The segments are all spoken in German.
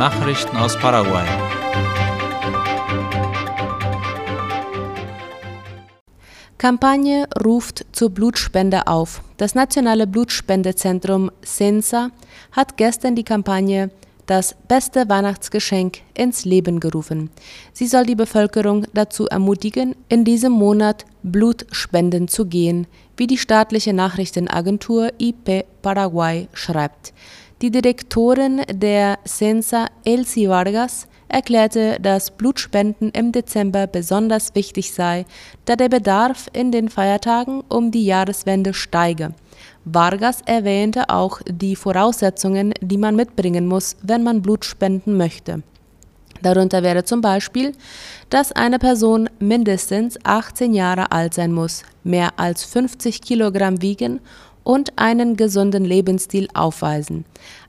Nachrichten aus Paraguay. Kampagne ruft zur Blutspende auf. Das nationale Blutspendezentrum Sensa hat gestern die Kampagne das beste Weihnachtsgeschenk ins Leben gerufen. Sie soll die Bevölkerung dazu ermutigen, in diesem Monat Blut spenden zu gehen, wie die staatliche Nachrichtenagentur IP Paraguay schreibt. Die Direktorin der Sensa, Elsie Vargas, erklärte, dass Blutspenden im Dezember besonders wichtig sei, da der Bedarf in den Feiertagen um die Jahreswende steige. Vargas erwähnte auch die Voraussetzungen, die man mitbringen muss, wenn man Blut spenden möchte. Darunter wäre zum Beispiel, dass eine Person mindestens 18 Jahre alt sein muss, mehr als 50 Kilogramm wiegen und einen gesunden Lebensstil aufweisen.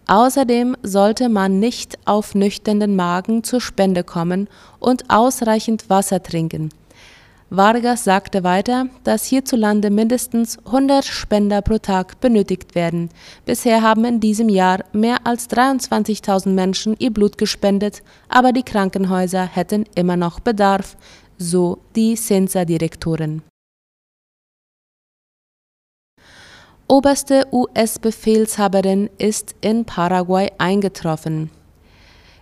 Außerdem sollte man nicht auf nüchternen Magen zur Spende kommen und ausreichend Wasser trinken. Vargas sagte weiter, dass hierzulande mindestens 100 Spender pro Tag benötigt werden. Bisher haben in diesem Jahr mehr als 23.000 Menschen ihr Blut gespendet, aber die Krankenhäuser hätten immer noch Bedarf, so die Sensa-Direktorin. Oberste US-Befehlshaberin ist in Paraguay eingetroffen.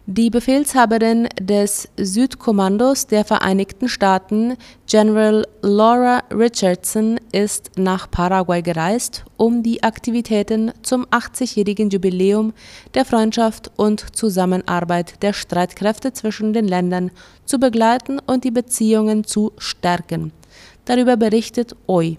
Die Befehlshaberin des Südkommandos der Vereinigten Staaten, General Laura Richardson, ist nach Paraguay gereist, um die Aktivitäten zum 80-jährigen Jubiläum der Freundschaft und Zusammenarbeit der Streitkräfte zwischen den Ländern zu begleiten und die Beziehungen zu stärken. Darüber berichtet OI.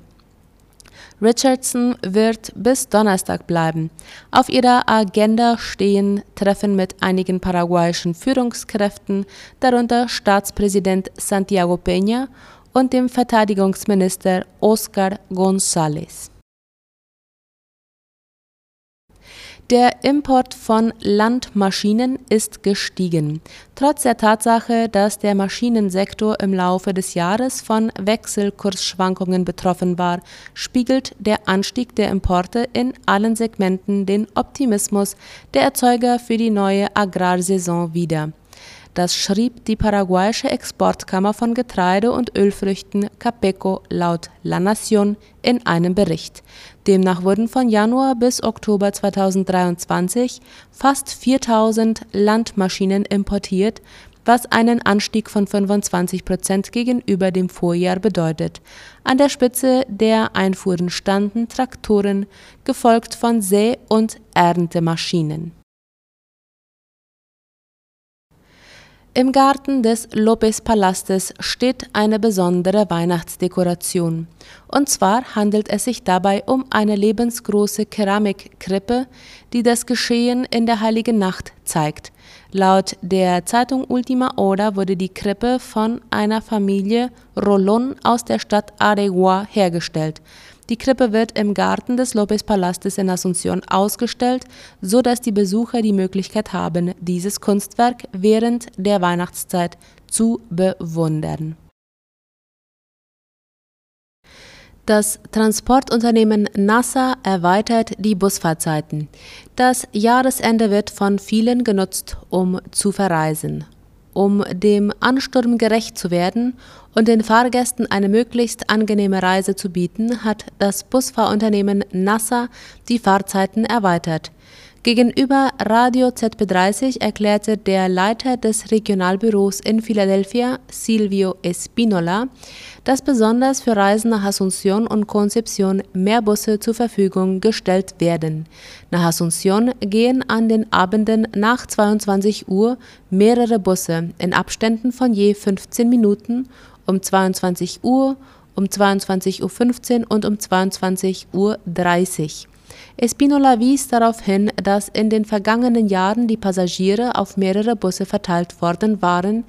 Richardson wird bis Donnerstag bleiben. Auf ihrer Agenda stehen Treffen mit einigen paraguayischen Führungskräften, darunter Staatspräsident Santiago Peña und dem Verteidigungsminister Oscar González. Der Import von Landmaschinen ist gestiegen. Trotz der Tatsache, dass der Maschinensektor im Laufe des Jahres von Wechselkursschwankungen betroffen war, spiegelt der Anstieg der Importe in allen Segmenten den Optimismus der Erzeuger für die neue Agrarsaison wider das schrieb die paraguayische Exportkammer von Getreide und Ölfrüchten Capeco laut La Nación in einem Bericht. Demnach wurden von Januar bis Oktober 2023 fast 4000 Landmaschinen importiert, was einen Anstieg von 25 Prozent gegenüber dem Vorjahr bedeutet. An der Spitze der Einfuhren standen Traktoren, gefolgt von Säe- und Erntemaschinen Im Garten des Lopez-Palastes steht eine besondere Weihnachtsdekoration. Und zwar handelt es sich dabei um eine lebensgroße Keramikkrippe, die das Geschehen in der Heiligen Nacht zeigt. Laut der Zeitung Ultima Hora wurde die Krippe von einer Familie Rolón aus der Stadt Aregua hergestellt. Die Krippe wird im Garten des Lopez-Palastes in Asunción ausgestellt, so dass die Besucher die Möglichkeit haben, dieses Kunstwerk während der Weihnachtszeit zu bewundern. Das Transportunternehmen NASA erweitert die Busfahrzeiten. Das Jahresende wird von vielen genutzt, um zu verreisen. Um dem Ansturm gerecht zu werden und den Fahrgästen eine möglichst angenehme Reise zu bieten, hat das Busfahrunternehmen NASA die Fahrzeiten erweitert. Gegenüber Radio ZB30 erklärte der Leiter des Regionalbüros in Philadelphia, Silvio Espinola, dass besonders für Reisen nach Asunción und Concepción mehr Busse zur Verfügung gestellt werden. Nach Asunción gehen an den Abenden nach 22 Uhr mehrere Busse in Abständen von je 15 Minuten um 22 Uhr, um 22.15 Uhr und um 22.30 Uhr. Espinola wies darauf hin, dass in den vergangenen Jahren die Passagiere auf mehrere Busse verteilt worden waren,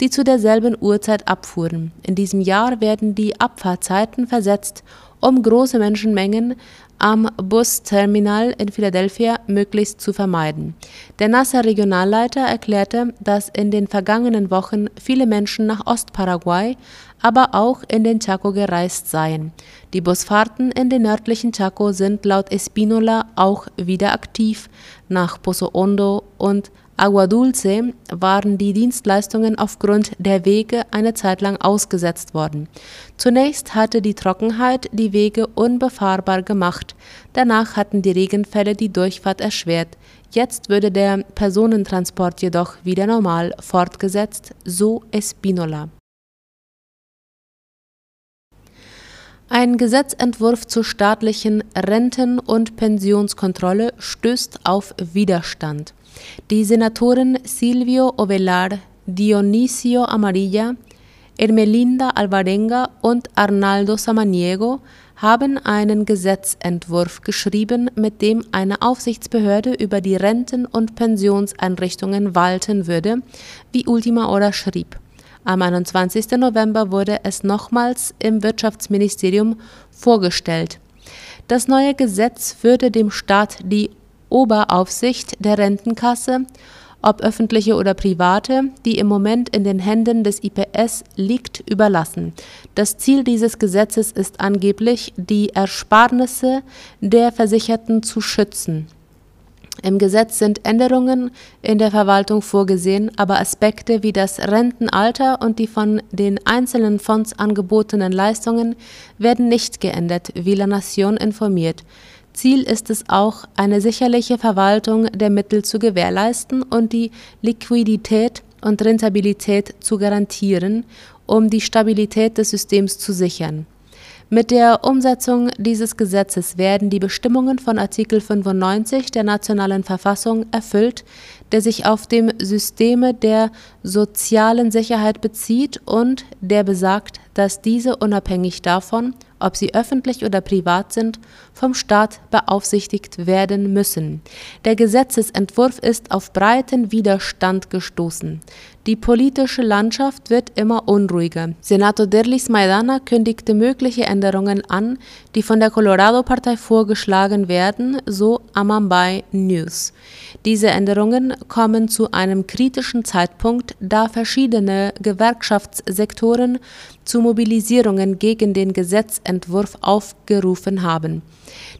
die zu derselben Uhrzeit abfuhren. In diesem Jahr werden die Abfahrtzeiten versetzt, um große Menschenmengen am Busterminal in Philadelphia möglichst zu vermeiden. Der NASA-Regionalleiter erklärte, dass in den vergangenen Wochen viele Menschen nach Ostparaguay, aber auch in den Chaco gereist seien. Die Busfahrten in den nördlichen Chaco sind laut Espinola auch wieder aktiv nach Pozo Hondo und Agua Dulce waren die Dienstleistungen aufgrund der Wege eine Zeit lang ausgesetzt worden. Zunächst hatte die Trockenheit die Wege unbefahrbar gemacht, danach hatten die Regenfälle die Durchfahrt erschwert. Jetzt würde der Personentransport jedoch wieder normal fortgesetzt, so Espinola. Ein Gesetzentwurf zur staatlichen Renten- und Pensionskontrolle stößt auf Widerstand. Die Senatoren Silvio Ovelar, Dionisio Amarilla, Ermelinda Alvarenga und Arnaldo Samaniego haben einen Gesetzentwurf geschrieben, mit dem eine Aufsichtsbehörde über die Renten- und Pensionseinrichtungen walten würde, wie Ultima Hora schrieb. Am 21. November wurde es nochmals im Wirtschaftsministerium vorgestellt. Das neue Gesetz würde dem Staat die Oberaufsicht der Rentenkasse, ob öffentliche oder private, die im Moment in den Händen des IPS liegt, überlassen. Das Ziel dieses Gesetzes ist angeblich, die Ersparnisse der Versicherten zu schützen. Im Gesetz sind Änderungen in der Verwaltung vorgesehen, aber Aspekte wie das Rentenalter und die von den einzelnen Fonds angebotenen Leistungen werden nicht geändert, wie La Nation informiert. Ziel ist es auch, eine sicherliche Verwaltung der Mittel zu gewährleisten und die Liquidität und Rentabilität zu garantieren, um die Stabilität des Systems zu sichern mit der Umsetzung dieses Gesetzes werden die Bestimmungen von Artikel 95 der Nationalen Verfassung erfüllt, der sich auf dem Systeme der sozialen Sicherheit bezieht und der besagt, dass diese unabhängig davon, ob sie öffentlich oder privat sind, vom Staat beaufsichtigt werden müssen. Der Gesetzesentwurf ist auf breiten Widerstand gestoßen. Die politische Landschaft wird immer unruhiger. Senator Derlis Maidana kündigte mögliche Änderungen an, die von der Colorado-Partei vorgeschlagen werden, so Amambay News. Diese Änderungen kommen zu einem kritischen Zeitpunkt, da verschiedene Gewerkschaftssektoren zu Mobilisierungen gegen den Gesetzentwurf aufgerufen haben.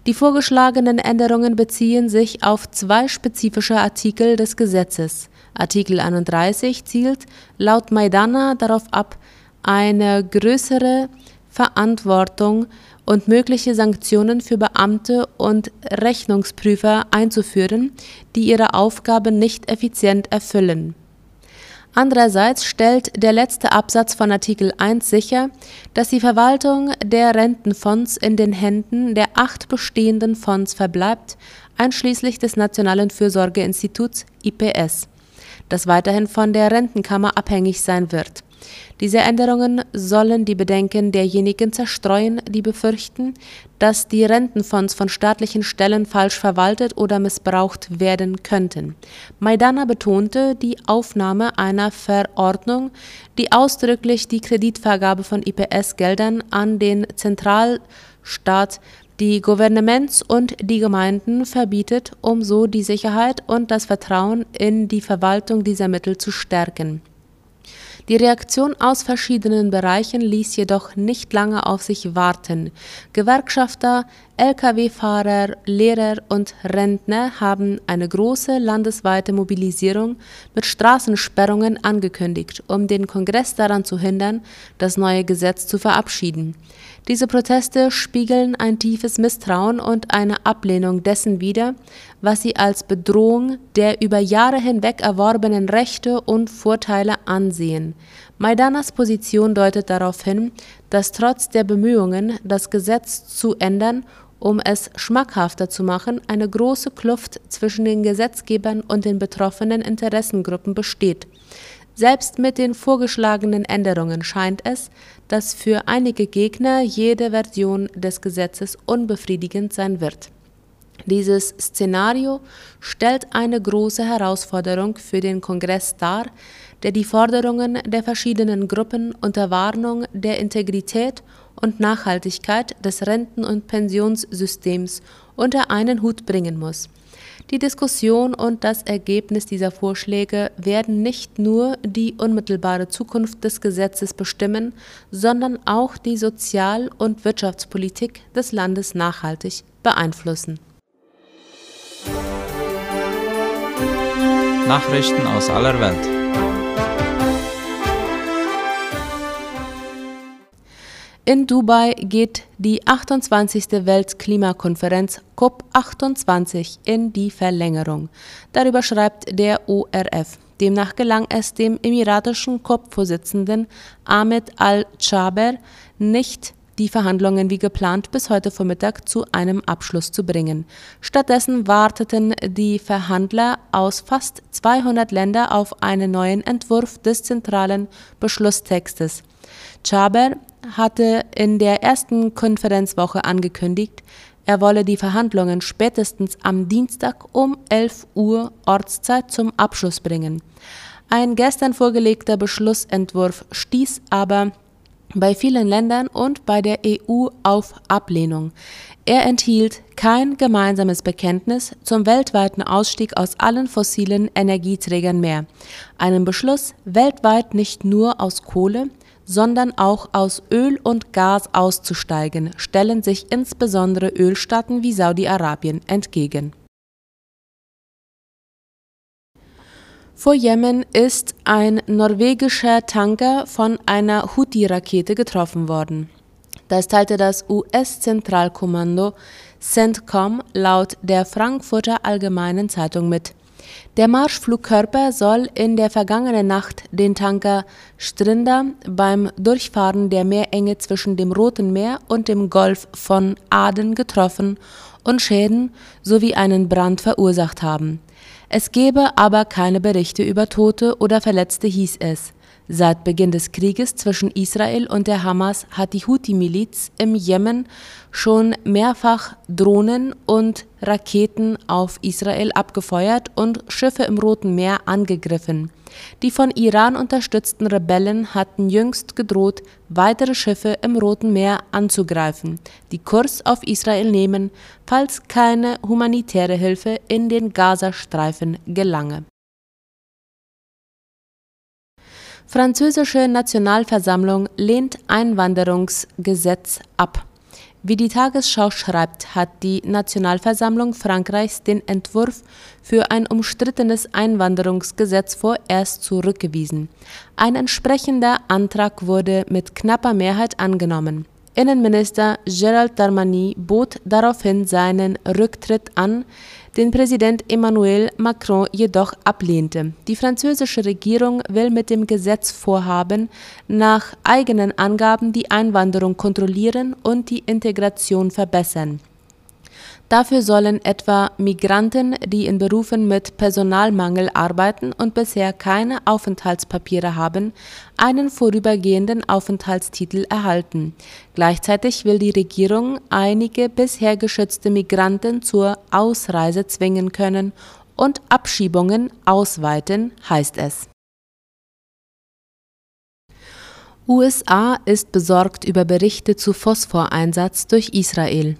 Die vorgeschlagenen Änderungen beziehen sich auf zwei spezifische Artikel des Gesetzes. Artikel 31 zielt laut Maidana darauf ab, eine größere Verantwortung und mögliche Sanktionen für Beamte und Rechnungsprüfer einzuführen, die ihre Aufgabe nicht effizient erfüllen. Andererseits stellt der letzte Absatz von Artikel 1 sicher, dass die Verwaltung der Rentenfonds in den Händen der acht bestehenden Fonds verbleibt, einschließlich des Nationalen Fürsorgeinstituts IPS das weiterhin von der Rentenkammer abhängig sein wird. Diese Änderungen sollen die Bedenken derjenigen zerstreuen, die befürchten, dass die Rentenfonds von staatlichen Stellen falsch verwaltet oder missbraucht werden könnten. Maidana betonte die Aufnahme einer Verordnung, die ausdrücklich die Kreditvergabe von IPS-Geldern an den Zentralstaat die Gouvernements und die Gemeinden verbietet, um so die Sicherheit und das Vertrauen in die Verwaltung dieser Mittel zu stärken. Die Reaktion aus verschiedenen Bereichen ließ jedoch nicht lange auf sich warten. Gewerkschafter, Lkw-Fahrer, Lehrer und Rentner haben eine große landesweite Mobilisierung mit Straßensperrungen angekündigt, um den Kongress daran zu hindern, das neue Gesetz zu verabschieden. Diese Proteste spiegeln ein tiefes Misstrauen und eine Ablehnung dessen wider, was sie als Bedrohung der über Jahre hinweg erworbenen Rechte und Vorteile ansehen. Maidanas Position deutet darauf hin, dass trotz der Bemühungen, das Gesetz zu ändern, um es schmackhafter zu machen, eine große Kluft zwischen den Gesetzgebern und den betroffenen Interessengruppen besteht. Selbst mit den vorgeschlagenen Änderungen scheint es, dass für einige Gegner jede Version des Gesetzes unbefriedigend sein wird. Dieses Szenario stellt eine große Herausforderung für den Kongress dar, der die Forderungen der verschiedenen Gruppen unter Warnung der Integrität und Nachhaltigkeit des Renten- und Pensionssystems unter einen Hut bringen muss. Die Diskussion und das Ergebnis dieser Vorschläge werden nicht nur die unmittelbare Zukunft des Gesetzes bestimmen, sondern auch die Sozial- und Wirtschaftspolitik des Landes nachhaltig beeinflussen. Nachrichten aus aller Welt. In Dubai geht die 28. Weltklimakonferenz COP28 in die Verlängerung. Darüber schreibt der ORF. Demnach gelang es dem emiratischen COP-Vorsitzenden Ahmed al-Chaber nicht, die Verhandlungen wie geplant bis heute Vormittag zu einem Abschluss zu bringen. Stattdessen warteten die Verhandler aus fast 200 Ländern auf einen neuen Entwurf des zentralen Beschlusstextes. Chaber hatte in der ersten Konferenzwoche angekündigt, er wolle die Verhandlungen spätestens am Dienstag um 11 Uhr Ortszeit zum Abschluss bringen. Ein gestern vorgelegter Beschlussentwurf stieß aber bei vielen Ländern und bei der EU auf Ablehnung. Er enthielt kein gemeinsames Bekenntnis zum weltweiten Ausstieg aus allen fossilen Energieträgern mehr, einen Beschluss, weltweit nicht nur aus Kohle, sondern auch aus Öl und Gas auszusteigen, stellen sich insbesondere Ölstaaten wie Saudi-Arabien entgegen. Vor Jemen ist ein norwegischer Tanker von einer Houthi-Rakete getroffen worden. Das teilte das US-Zentralkommando CENTCOM laut der Frankfurter Allgemeinen Zeitung mit. Der Marschflugkörper soll in der vergangenen Nacht den Tanker Strinder beim Durchfahren der Meerenge zwischen dem Roten Meer und dem Golf von Aden getroffen und Schäden sowie einen Brand verursacht haben. Es gebe aber keine Berichte über Tote oder Verletzte, hieß es. Seit Beginn des Krieges zwischen Israel und der Hamas hat die Houthi-Miliz im Jemen schon mehrfach Drohnen und Raketen auf Israel abgefeuert und Schiffe im Roten Meer angegriffen. Die von Iran unterstützten Rebellen hatten jüngst gedroht, weitere Schiffe im Roten Meer anzugreifen, die Kurs auf Israel nehmen, falls keine humanitäre Hilfe in den Gazastreifen gelange Französische Nationalversammlung lehnt Einwanderungsgesetz ab. Wie die Tagesschau schreibt, hat die Nationalversammlung Frankreichs den Entwurf für ein umstrittenes Einwanderungsgesetz vorerst zurückgewiesen. Ein entsprechender Antrag wurde mit knapper Mehrheit angenommen. Innenminister Gerald Darmanin bot daraufhin seinen Rücktritt an, den Präsident Emmanuel Macron jedoch ablehnte. Die französische Regierung will mit dem Gesetzvorhaben nach eigenen Angaben die Einwanderung kontrollieren und die Integration verbessern Dafür sollen etwa Migranten, die in Berufen mit Personalmangel arbeiten und bisher keine Aufenthaltspapiere haben, einen vorübergehenden Aufenthaltstitel erhalten. Gleichzeitig will die Regierung einige bisher geschützte Migranten zur Ausreise zwingen können und Abschiebungen ausweiten, heißt es. USA ist besorgt über Berichte zu Phosphoreinsatz durch Israel.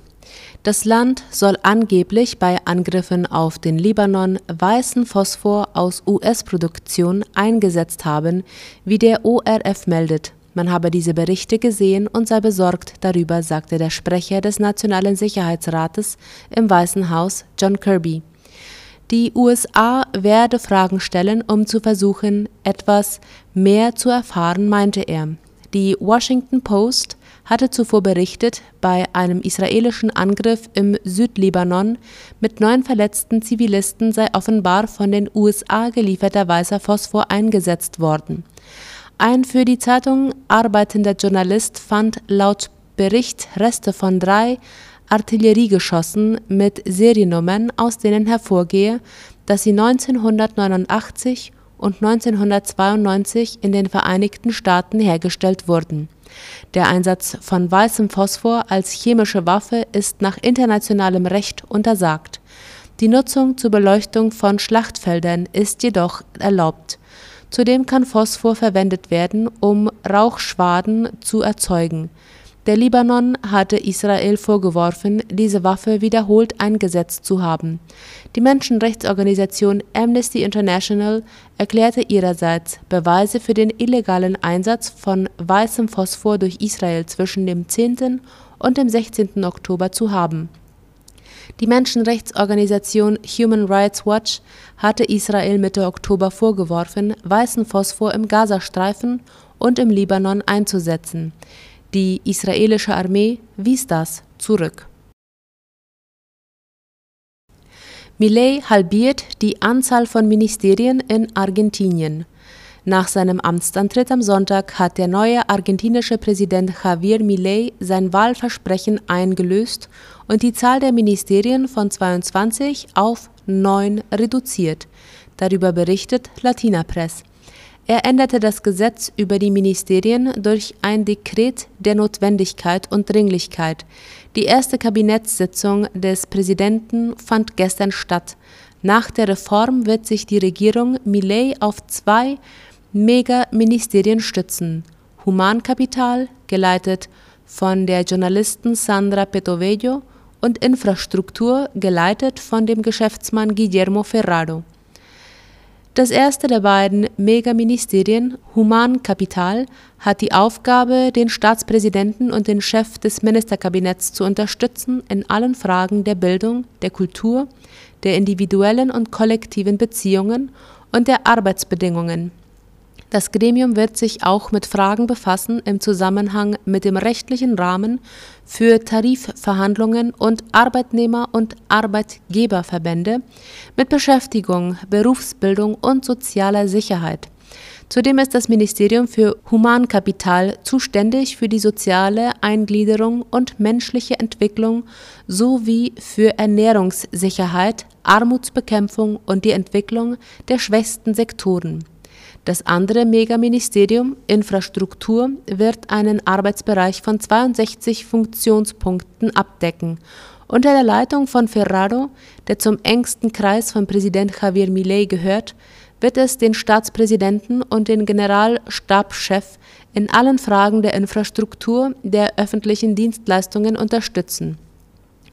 Das Land soll angeblich bei Angriffen auf den Libanon weißen Phosphor aus US-Produktion eingesetzt haben, wie der ORF meldet. Man habe diese Berichte gesehen und sei besorgt darüber, sagte der Sprecher des Nationalen Sicherheitsrates im Weißen Haus, John Kirby. Die USA werde Fragen stellen, um zu versuchen, etwas mehr zu erfahren, meinte er. Die Washington Post hatte zuvor berichtet, bei einem israelischen Angriff im Südlibanon mit neun verletzten Zivilisten sei offenbar von den USA gelieferter weißer Phosphor eingesetzt worden. Ein für die Zeitung arbeitender Journalist fand laut Bericht Reste von drei Artilleriegeschossen mit Seriennummern, aus denen hervorgehe, dass sie 1989 und 1992 in den Vereinigten Staaten hergestellt wurden der Einsatz von weißem Phosphor als chemische Waffe ist nach internationalem Recht untersagt. Die Nutzung zur Beleuchtung von Schlachtfeldern ist jedoch erlaubt. Zudem kann Phosphor verwendet werden, um Rauchschwaden zu erzeugen der Libanon hatte Israel vorgeworfen, diese Waffe wiederholt eingesetzt zu haben. Die Menschenrechtsorganisation Amnesty International erklärte ihrerseits, Beweise für den illegalen Einsatz von weißem Phosphor durch Israel zwischen dem 10. und dem 16. Oktober zu haben. Die Menschenrechtsorganisation Human Rights Watch hatte Israel Mitte Oktober vorgeworfen, weißen Phosphor im Gazastreifen und im Libanon einzusetzen. Die israelische Armee wies das zurück. Millet halbiert die Anzahl von Ministerien in Argentinien. Nach seinem Amtsantritt am Sonntag hat der neue argentinische Präsident Javier Milei sein Wahlversprechen eingelöst und die Zahl der Ministerien von 22 auf 9 reduziert. Darüber berichtet Latina Press. Er änderte das Gesetz über die Ministerien durch ein Dekret der Notwendigkeit und Dringlichkeit. Die erste Kabinettssitzung des Präsidenten fand gestern statt. Nach der Reform wird sich die Regierung Millet auf zwei Mega-Ministerien stützen. Humankapital, geleitet von der Journalistin Sandra Petovello, und Infrastruktur, geleitet von dem Geschäftsmann Guillermo Ferraro. Das erste der beiden Megaministerien, Humankapital, hat die Aufgabe, den Staatspräsidenten und den Chef des Ministerkabinetts zu unterstützen in allen Fragen der Bildung, der Kultur, der individuellen und kollektiven Beziehungen und der Arbeitsbedingungen das Gremium wird sich auch mit Fragen befassen im Zusammenhang mit dem rechtlichen Rahmen für Tarifverhandlungen und Arbeitnehmer- und Arbeitgeberverbände, mit Beschäftigung, Berufsbildung und sozialer Sicherheit. Zudem ist das Ministerium für Humankapital zuständig für die soziale Eingliederung und menschliche Entwicklung sowie für Ernährungssicherheit, Armutsbekämpfung und die Entwicklung der schwächsten Sektoren. Das andere Megaministerium Infrastruktur wird einen Arbeitsbereich von 62 Funktionspunkten abdecken. Unter der Leitung von Ferraro, der zum engsten Kreis von Präsident Javier Milei gehört, wird es den Staatspräsidenten und den Generalstabschef in allen Fragen der Infrastruktur der öffentlichen Dienstleistungen unterstützen.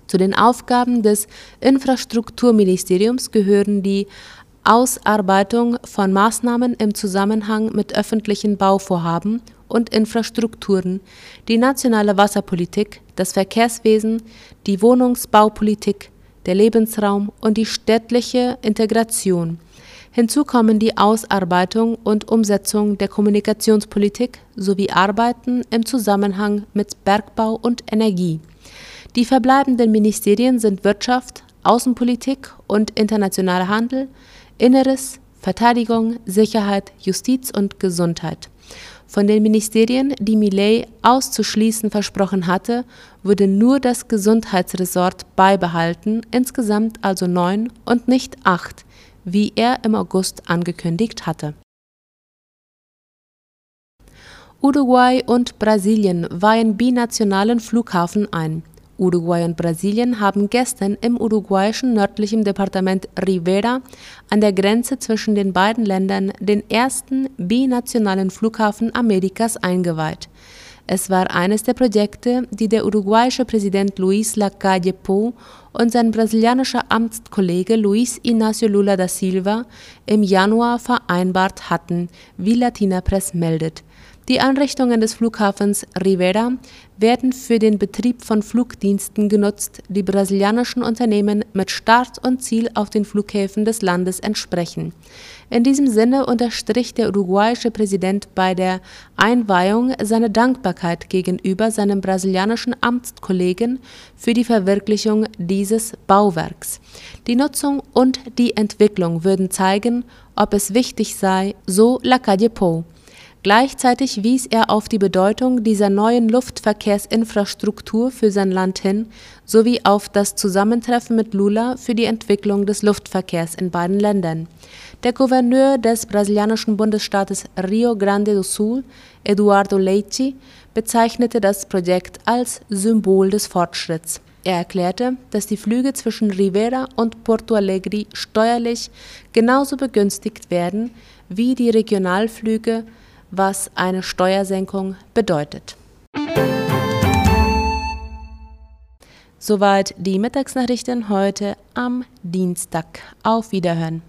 Zu den Aufgaben des Infrastrukturministeriums gehören die Ausarbeitung von Maßnahmen im Zusammenhang mit öffentlichen Bauvorhaben und Infrastrukturen, die nationale Wasserpolitik, das Verkehrswesen, die Wohnungsbaupolitik, der Lebensraum und die städtliche Integration. Hinzu kommen die Ausarbeitung und Umsetzung der Kommunikationspolitik sowie Arbeiten im Zusammenhang mit Bergbau und Energie. Die verbleibenden Ministerien sind Wirtschaft, Außenpolitik und internationaler Handel, Inneres, Verteidigung, Sicherheit, Justiz und Gesundheit. Von den Ministerien, die Millet auszuschließen versprochen hatte, wurde nur das Gesundheitsresort beibehalten, insgesamt also neun und nicht acht, wie er im August angekündigt hatte. Uruguay und Brasilien weihen binationalen Flughafen ein. Uruguay und Brasilien haben gestern im uruguayischen nördlichen Departement Rivera an der Grenze zwischen den beiden Ländern den ersten binationalen Flughafen Amerikas eingeweiht. Es war eines der Projekte, die der uruguayische Präsident Luis Lacalle Pou und sein brasilianischer Amtskollege Luis Inácio Lula da Silva im Januar vereinbart hatten, wie Latina Press meldet. Die Einrichtungen des Flughafens Rivera werden für den Betrieb von Flugdiensten genutzt, die brasilianischen Unternehmen mit Start und Ziel auf den Flughäfen des Landes entsprechen. In diesem Sinne unterstrich der uruguayische Präsident bei der Einweihung seine Dankbarkeit gegenüber seinem brasilianischen Amtskollegen für die Verwirklichung dieses Bauwerks. Die Nutzung und die Entwicklung würden zeigen, ob es wichtig sei, so Lacalle Pou. Gleichzeitig wies er auf die Bedeutung dieser neuen Luftverkehrsinfrastruktur für sein Land hin sowie auf das Zusammentreffen mit Lula für die Entwicklung des Luftverkehrs in beiden Ländern. Der Gouverneur des brasilianischen Bundesstaates Rio Grande do Sul, Eduardo Leite, bezeichnete das Projekt als Symbol des Fortschritts. Er erklärte, dass die Flüge zwischen Rivera und Porto Alegre steuerlich genauso begünstigt werden wie die Regionalflüge was eine Steuersenkung bedeutet. Soweit die Mittagsnachrichten heute am Dienstag. Auf Wiederhören.